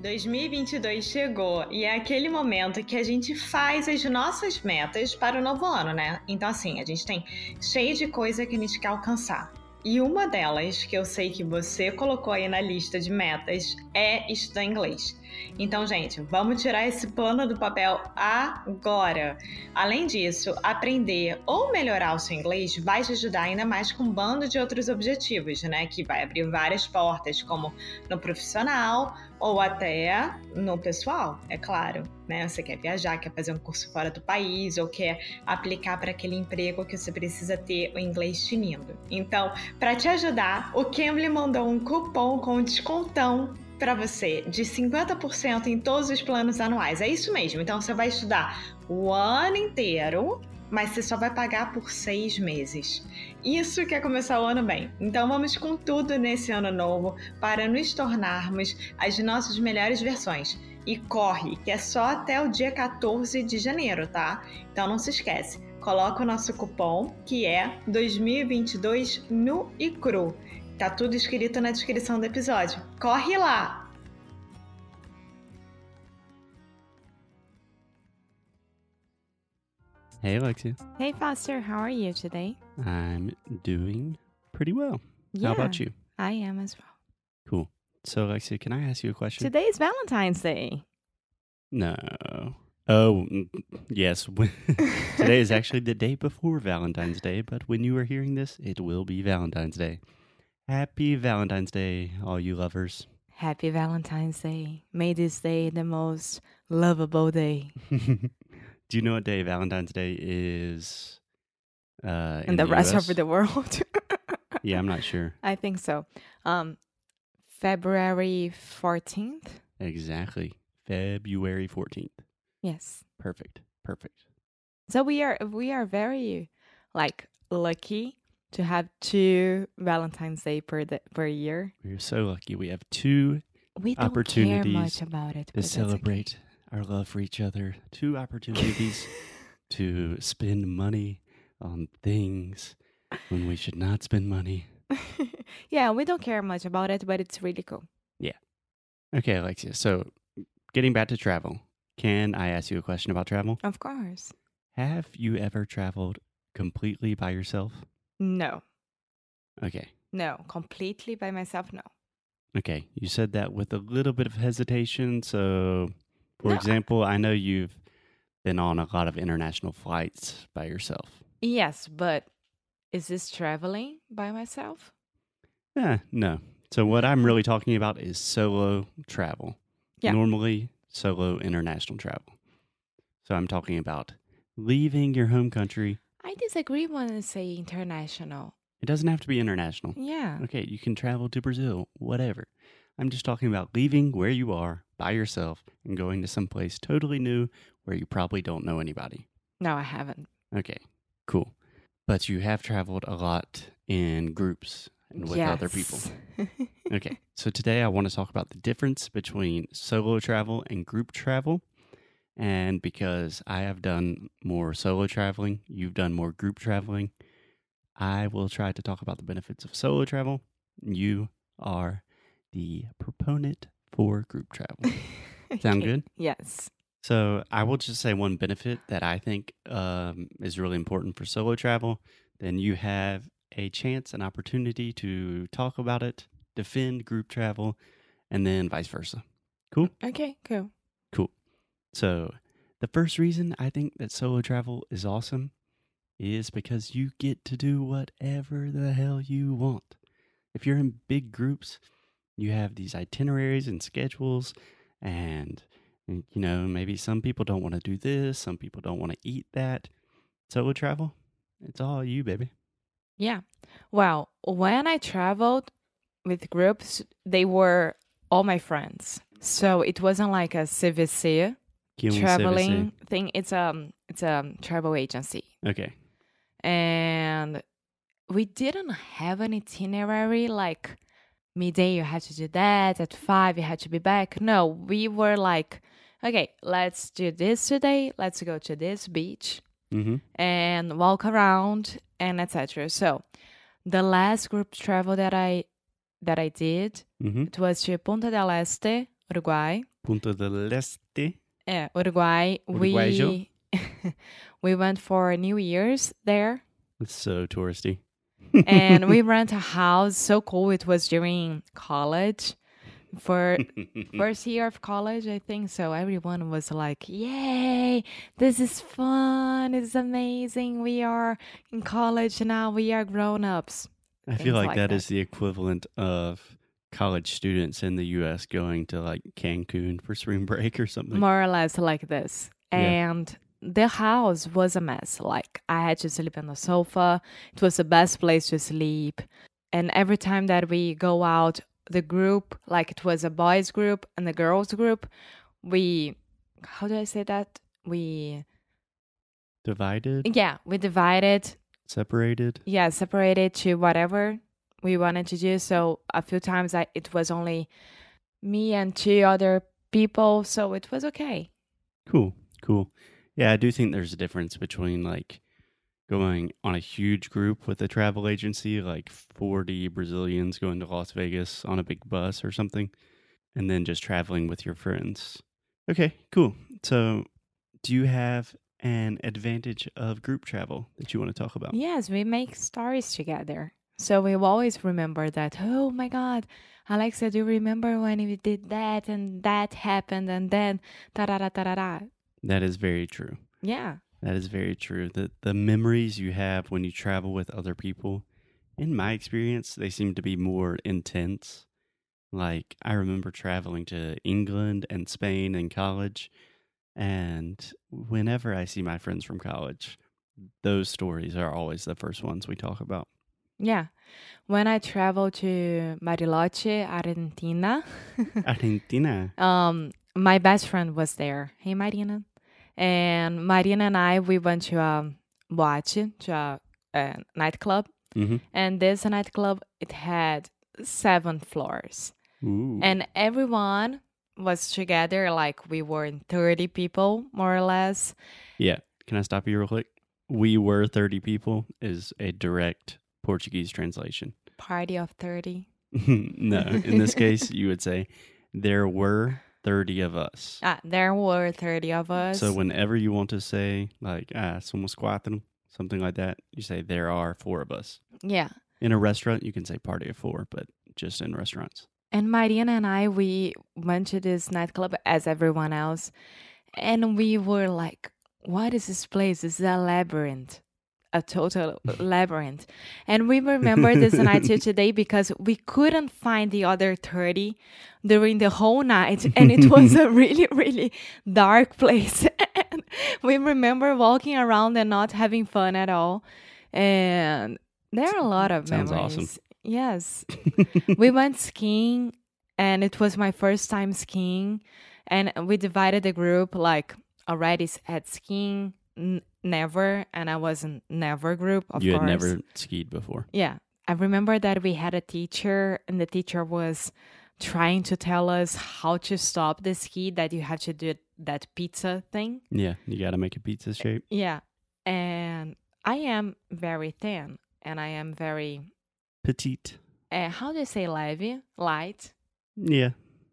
2022 chegou e é aquele momento que a gente faz as nossas metas para o novo ano, né? Então, assim, a gente tem cheio de coisa que a gente quer alcançar. E uma delas, que eu sei que você colocou aí na lista de metas, é estudar inglês. Então, gente, vamos tirar esse plano do papel agora. Além disso, aprender ou melhorar o seu inglês vai te ajudar ainda mais com um bando de outros objetivos, né? Que vai abrir várias portas, como no profissional ou até no pessoal, é claro. Né? Você quer viajar, quer fazer um curso fora do país ou quer aplicar para aquele emprego que você precisa ter o inglês tinindo. Então, para te ajudar, o Cambly mandou um cupom com descontão para você de 50% em todos os planos anuais. É isso mesmo. Então você vai estudar o ano inteiro, mas você só vai pagar por seis meses. Isso que é começar o ano bem. Então vamos com tudo nesse ano novo para nos tornarmos as nossas melhores versões. E corre, que é só até o dia 14 de janeiro, tá? Então não se esquece. Coloca o nosso cupom que é 2022 nu e cru Tá tudo escrito na descrição do episódio. Corre lá! Hey, Alexia. Hey, Foster. How are you today? I'm doing pretty well. Yeah, How about you? I am as well. Cool. So, Alexia, can I ask you a question? Today is Valentine's Day. No. Oh, mm, yes. Today is actually the day before Valentine's Day, but when you are hearing this, it will be Valentine's Day. Happy Valentine's Day, all you lovers. Happy Valentine's Day. May this day the most lovable day. Do you know what day Valentine's Day is? Uh, in, in the, the rest of the world. yeah, I'm not sure. I think so. Um, February 14th. Exactly. February 14th. Yes. Perfect. Perfect. So we are we are very like lucky to have two Valentine's Day per the, per year. We're so lucky. We have two we don't opportunities care much about it, to celebrate okay. Our love for each other. Two opportunities to spend money on things when we should not spend money. yeah, we don't care much about it, but it's really cool. Yeah. Okay, Alexia. So, getting back to travel, can I ask you a question about travel? Of course. Have you ever traveled completely by yourself? No. Okay. No, completely by myself, no. Okay. You said that with a little bit of hesitation. So, for no. example, I know you've been on a lot of international flights by yourself. Yes, but is this traveling by myself? Yeah, no. So, what I'm really talking about is solo travel. Yeah. Normally, solo international travel. So, I'm talking about leaving your home country I disagree when I say international. It doesn't have to be international. Yeah. Okay, you can travel to Brazil, whatever. I'm just talking about leaving where you are by yourself and going to some place totally new where you probably don't know anybody. No, I haven't. Okay, cool. But you have traveled a lot in groups and with yes. other people. okay, so today I want to talk about the difference between solo travel and group travel and because I have done more solo traveling, you've done more group traveling, I will try to talk about the benefits of solo travel. You are the proponent for group travel. Sound good? Yes. So I will just say one benefit that I think um, is really important for solo travel. Then you have a chance, an opportunity to talk about it, defend group travel, and then vice versa. Cool? Okay, cool. Cool. So, the first reason I think that solo travel is awesome is because you get to do whatever the hell you want. If you're in big groups, you have these itineraries and schedules, and you know, maybe some people don't want to do this, some people don't want to eat that. Solo travel, it's all you, baby. Yeah. Well, when I traveled with groups, they were all my friends. So it wasn't like a CVC traveling thing. It's um it's a travel agency. Okay. And we didn't have an itinerary like midday you had to do that, at five you had to be back. No, we were like, okay, let's do this today. Let's go to this beach mm-hmm. and walk around and etc. So the last group travel that I that I did, mm-hmm. it was to Punta del Este, Uruguay. Punta del Este. Yeah, Uruguay. Uruguayo. We we went for New Year's there, It's so touristy. And we rent a house. So cool! It was during college, for first year of college, I think. So everyone was like, "Yay! This is fun! It's amazing! We are in college now. We are grown ups." I feel like like that that. is the equivalent of college students in the U.S. going to like Cancun for spring break or something. more or less like this. Yeah. And the house was a mess. Like I had to sleep on the sofa. It was the best place to sleep. And every time that we go out, the group, like it was a boys group and a girls group, we how do I say that? We Divided, yeah, we divided, separated. yeah, separated to whatever we wanted to do. So a few times I it was only me and two other people, so it was okay. Cool, cool. Yeah, I do think there's a difference between like going on a huge group with a travel agency, like 40 Brazilians going to Las Vegas on a big bus or something, and then just traveling with your friends. Okay, cool. So, do you have an advantage of group travel that you want to talk about? Yes, we make stories together. So we always remember that, oh my God, Alexa, do you remember when we did that and that happened and then da da da da da da? That is very true. Yeah. That is very true. The the memories you have when you travel with other people, in my experience, they seem to be more intense. Like I remember traveling to England and Spain in college, and whenever I see my friends from college, those stories are always the first ones we talk about. Yeah. When I traveled to Bariloche, Argentina, Argentina. um, my best friend was there. Hey, Marina. And Marina and I, we went to a boate, to a, a nightclub. hmm And this nightclub, it had seven floors. Ooh. and everyone was together like we were in 30 people more or less yeah. Can I stop you real quick? We were 30 people is a direct Portuguese translation. party of 30 no, in this case, you would say there were 30 of us. ah there were 30 of us So whenever you want to say like ah somos cuatro, something like that, you say there are four of us. yeah In a restaurant, you can say party of four, but just in restaurants. and mariana and i we went to this nightclub as everyone else and we were like what is this place this is a labyrinth a total labyrinth. And we remember this night till today because we couldn't find the other 30 during the whole night and it was a really really dark place. And we remember walking around and not having fun at all. And there are a lot of Sounds memories. Awesome. yes. We went skiing and it was my first time skiing. And we divided the group like already at skiing n- never and i was in never group of you course had never skied before. yeah i remember that we had a teacher and the teacher was trying to tell us how to stop the ski that you have to do that pizza thing Yeah, you got to make a pizza shape. yeah and i am very thin and i am very Petite. uh, how do you say levy light Yeah.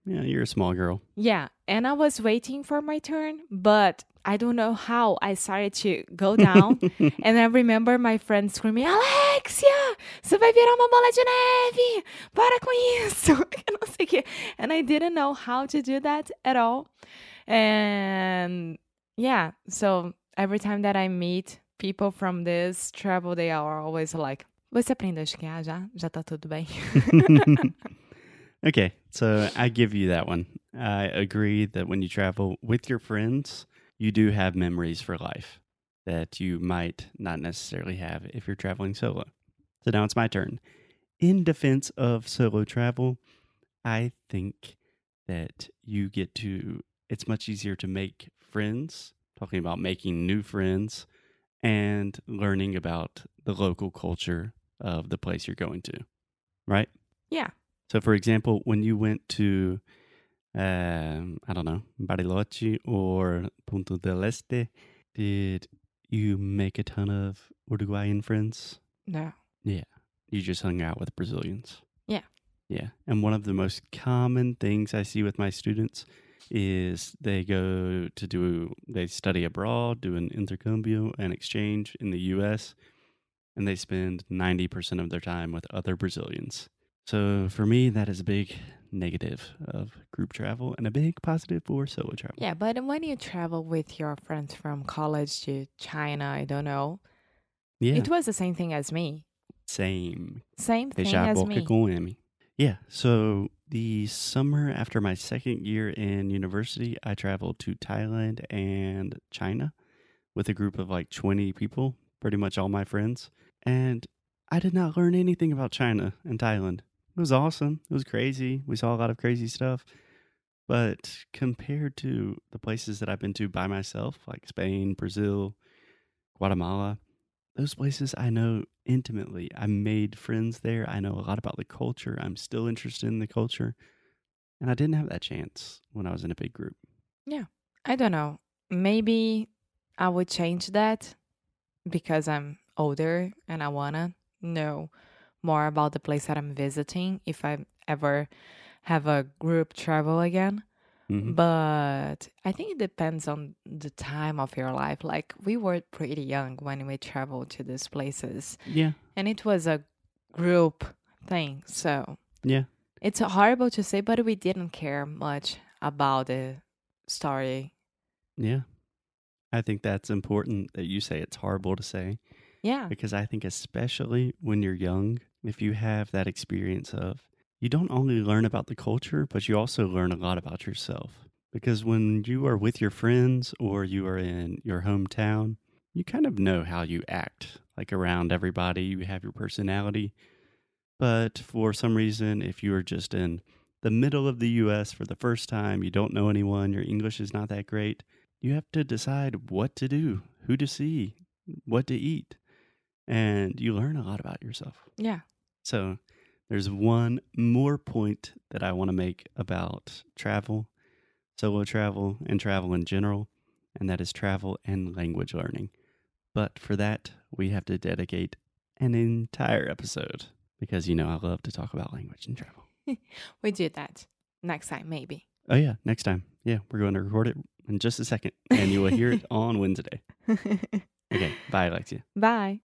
Yeah, you're a small girl. Yeah, and I was waiting for my turn, but I don't know how I started to go down. and I remember my friend screaming, Alexia, você vai virar uma bola de neve! Para com isso! Não sei quê. And I didn't know how to do that at all. And yeah, so every time that I meet people from this travel, they are always like, você aprendeu a esquiar já? Já tá tudo bem? okay, so I give you that one. I agree that when you travel with your friends, you do have memories for life that you might not necessarily have if you're traveling solo. So now it's my turn. In defense of solo travel, I think that you get to, it's much easier to make friends, talking about making new friends and learning about the local culture of the place you're going to, right? Yeah. So, for example, when you went to, um, I don't know, Bariloche or Punta del Este, did you make a ton of Uruguayan friends? No. Yeah. You just hung out with Brazilians. Yeah. Yeah. And one of the most common things I see with my students is they go to do they study abroad, do an intercambio and exchange in the US, and they spend 90% of their time with other Brazilians. So for me that is a big negative of group travel and a big positive for solo travel. Yeah, but when you travel with your friends from college to China, I don't know. Yeah. It was the same thing as me. Same. Same thing as me. Yeah. So the summer after my second year in university, I traveled to Thailand and China with a group of like 20 people, pretty much all my friends. And I did not learn anything about China and Thailand. It was awesome. It was crazy. We saw a lot of crazy stuff. But compared to the places that I've been to by myself, like Spain, Brazil, Guatemala, those places I know intimately. I made friends there. I know a lot about the culture. I'm still interested in the culture. And I didn't have that chance when I was in a big group. Yeah. I don't know. Maybe I would change that because I'm older and I want to know more about the place that I'm visiting if I ever have a group travel again. Mm-hmm. But I think it depends on the time of your life. Like we were pretty young when we traveled to these places. Yeah. And it was a group thing. So Yeah. It's horrible to say, but we didn't care much about the story. Yeah. I think that's important that you say it's horrible to say. Yeah. Because I think especially when you're young, if you have that experience of you don't only learn about the culture, but you also learn a lot about yourself. Because when you are with your friends or you are in your hometown, you kind of know how you act, like around everybody, you have your personality. But for some reason, if you are just in the middle of the US for the first time, you don't know anyone, your English is not that great, you have to decide what to do, who to see, what to eat. And you learn a lot about yourself. Yeah. So there's one more point that I want to make about travel, solo travel, and travel in general, and that is travel and language learning. But for that, we have to dedicate an entire episode because, you know, I love to talk about language and travel. we do that next time, maybe. Oh, yeah, next time. Yeah, we're going to record it in just a second, and you will hear it on Wednesday. Okay, bye, Alexia. Bye.